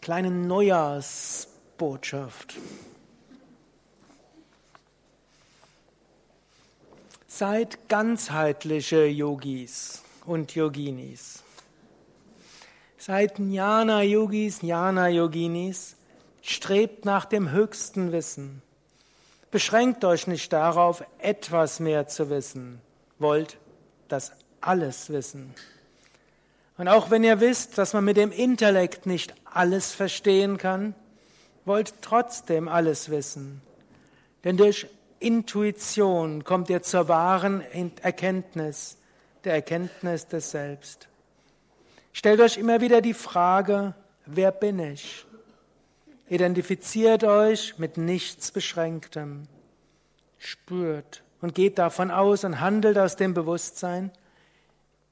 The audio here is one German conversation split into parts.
kleinen Neujahrsbotschaft. Seid ganzheitliche Yogis und Yoginis. Seid Jnana-Yogis, Jnana-Yoginis. Strebt nach dem höchsten Wissen. Beschränkt euch nicht darauf, etwas mehr zu wissen. Wollt das alles wissen. Und auch wenn ihr wisst, dass man mit dem Intellekt nicht alles verstehen kann, wollt trotzdem alles wissen. Denn durch Intuition kommt ihr zur wahren Erkenntnis, der Erkenntnis des Selbst. Stellt euch immer wieder die Frage, wer bin ich? Identifiziert euch mit nichts Beschränktem. Spürt und geht davon aus und handelt aus dem Bewusstsein,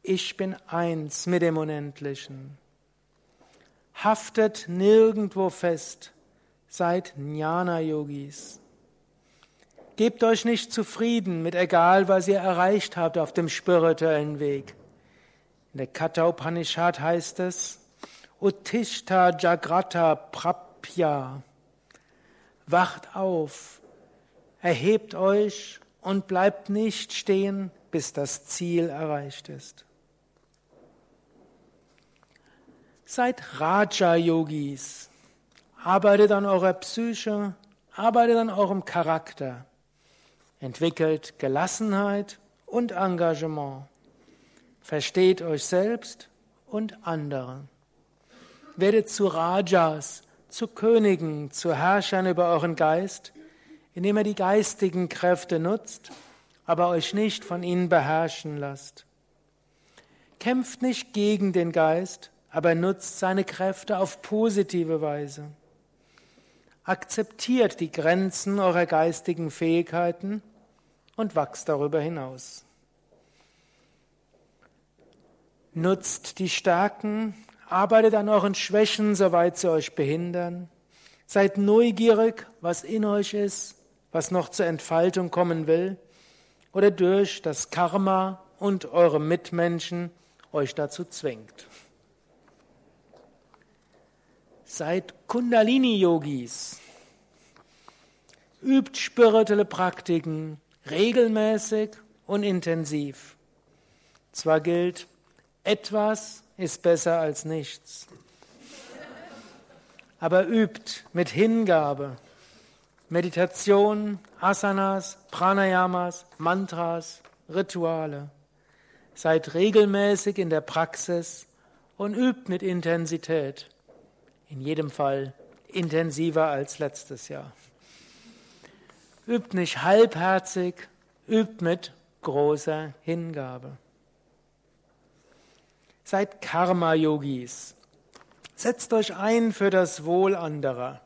ich bin eins mit dem Unendlichen. Haftet nirgendwo fest, seid Jnana-Yogis. Gebt euch nicht zufrieden mit egal, was ihr erreicht habt auf dem spirituellen Weg. In der Katha Upanishad heißt es, Uttishta Jagrata Prapya. Wacht auf, erhebt euch und bleibt nicht stehen, bis das Ziel erreicht ist. Seid Raja-Yogis. Arbeitet an eurer Psyche, arbeitet an eurem Charakter. Entwickelt Gelassenheit und Engagement. Versteht euch selbst und andere. Werdet zu Rajas, zu Königen, zu Herrschern über euren Geist, indem ihr die geistigen Kräfte nutzt, aber euch nicht von ihnen beherrschen lasst. Kämpft nicht gegen den Geist, aber nutzt seine Kräfte auf positive Weise. Akzeptiert die Grenzen eurer geistigen Fähigkeiten und wachst darüber hinaus. Nutzt die Stärken, arbeitet an euren Schwächen, soweit sie euch behindern. Seid neugierig, was in euch ist, was noch zur Entfaltung kommen will oder durch das Karma und eure Mitmenschen euch dazu zwingt. Seid Kundalini-Yogis. Übt spirituelle Praktiken regelmäßig und intensiv. Zwar gilt, etwas ist besser als nichts. Aber übt mit Hingabe Meditation, Asanas, Pranayamas, Mantras, Rituale. Seid regelmäßig in der Praxis und übt mit Intensität. In jedem Fall intensiver als letztes Jahr. Übt nicht halbherzig, übt mit großer Hingabe. Seid Karma-Yogis. Setzt euch ein für das Wohl anderer.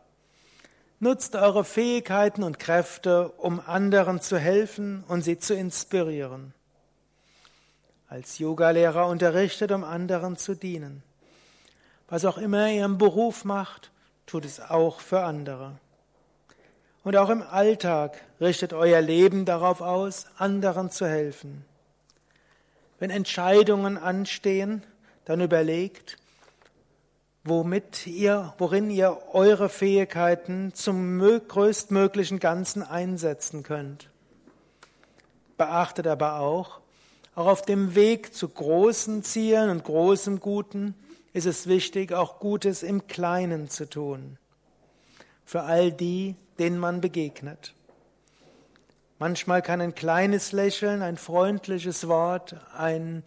Nutzt eure Fähigkeiten und Kräfte, um anderen zu helfen und sie zu inspirieren. Als Yogalehrer unterrichtet, um anderen zu dienen. Was auch immer ihr im Beruf macht, tut es auch für andere. Und auch im Alltag richtet euer Leben darauf aus, anderen zu helfen. Wenn Entscheidungen anstehen, dann überlegt, womit ihr, worin ihr eure Fähigkeiten zum größtmöglichen Ganzen einsetzen könnt. Beachtet aber auch, auch auf dem Weg zu großen Zielen und großem Guten ist es wichtig, auch Gutes im Kleinen zu tun. Für all die, denen man begegnet. Manchmal kann ein kleines Lächeln, ein freundliches Wort, ein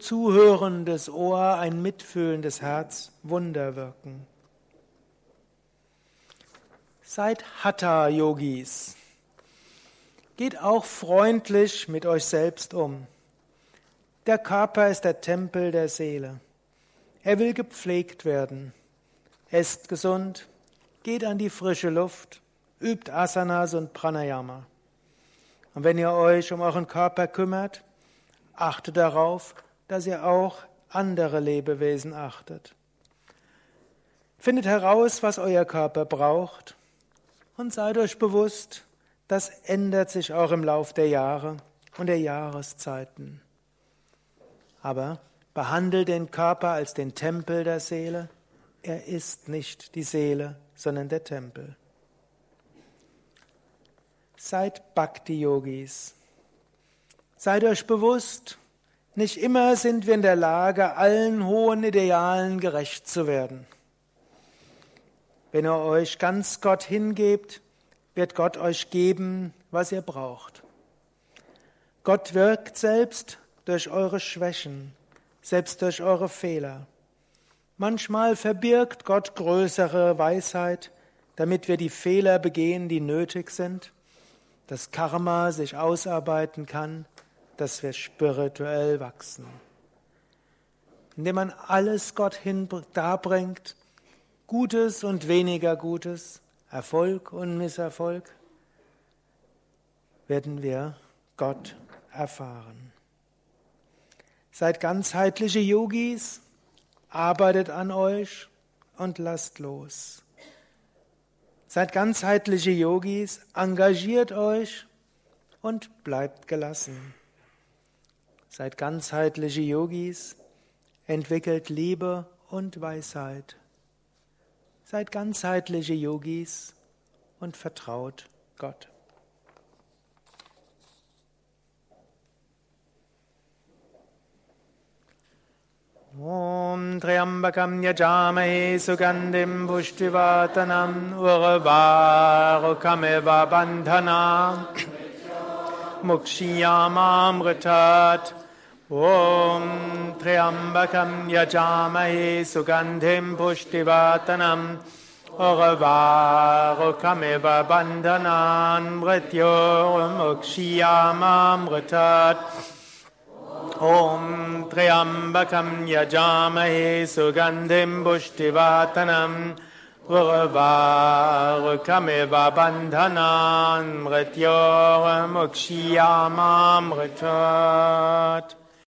zuhörendes Ohr, ein mitfühlendes Herz Wunder wirken. Seid Hatha-Yogis. Geht auch freundlich mit euch selbst um. Der Körper ist der Tempel der Seele. Er will gepflegt werden. Esst gesund, geht an die frische Luft, übt Asanas und Pranayama. Und wenn ihr euch um euren Körper kümmert, achtet darauf, dass ihr auch andere Lebewesen achtet. Findet heraus, was euer Körper braucht und seid euch bewusst, das ändert sich auch im Lauf der Jahre und der Jahreszeiten. Aber behandelt den Körper als den Tempel der Seele, Er ist nicht die Seele, sondern der Tempel. Seid Bhakti-Yogis. Seid euch bewusst, nicht immer sind wir in der Lage, allen hohen Idealen gerecht zu werden. Wenn ihr euch ganz Gott hingebt, wird Gott euch geben, was ihr braucht. Gott wirkt selbst durch eure Schwächen, selbst durch eure Fehler. Manchmal verbirgt Gott größere Weisheit, damit wir die Fehler begehen, die nötig sind, dass Karma sich ausarbeiten kann dass wir spirituell wachsen. Indem man alles Gott hin darbringt, Gutes und weniger Gutes, Erfolg und Misserfolg, werden wir Gott erfahren. Seid ganzheitliche Yogis, arbeitet an euch und lasst los. Seid ganzheitliche Yogis, engagiert euch und bleibt gelassen. Seid ganzheitliche Yogis, entwickelt Liebe und Weisheit. Seid ganzheitliche Yogis und vertraut Gott. ॐ त्र्यम्बकं यजामहे सुगन्धिं पुष्टिवातनम् उर्वारुकमिव बन्धना मुक्षीयामामृतात्। ॐ त्र्यम्बकं यजामहे सुगन्धिं पुष्टिवातनम् उर्वारुकमिव बन्धनान् मृत्योर्मुक्षीयामामृतात् ॐ त्र्यम्बकं यजामहे सुगन्धिं पुष्टिवातनम् उर्वारुकमिव बन्धनान् मृत्योर्मुक्षीयामामृतात्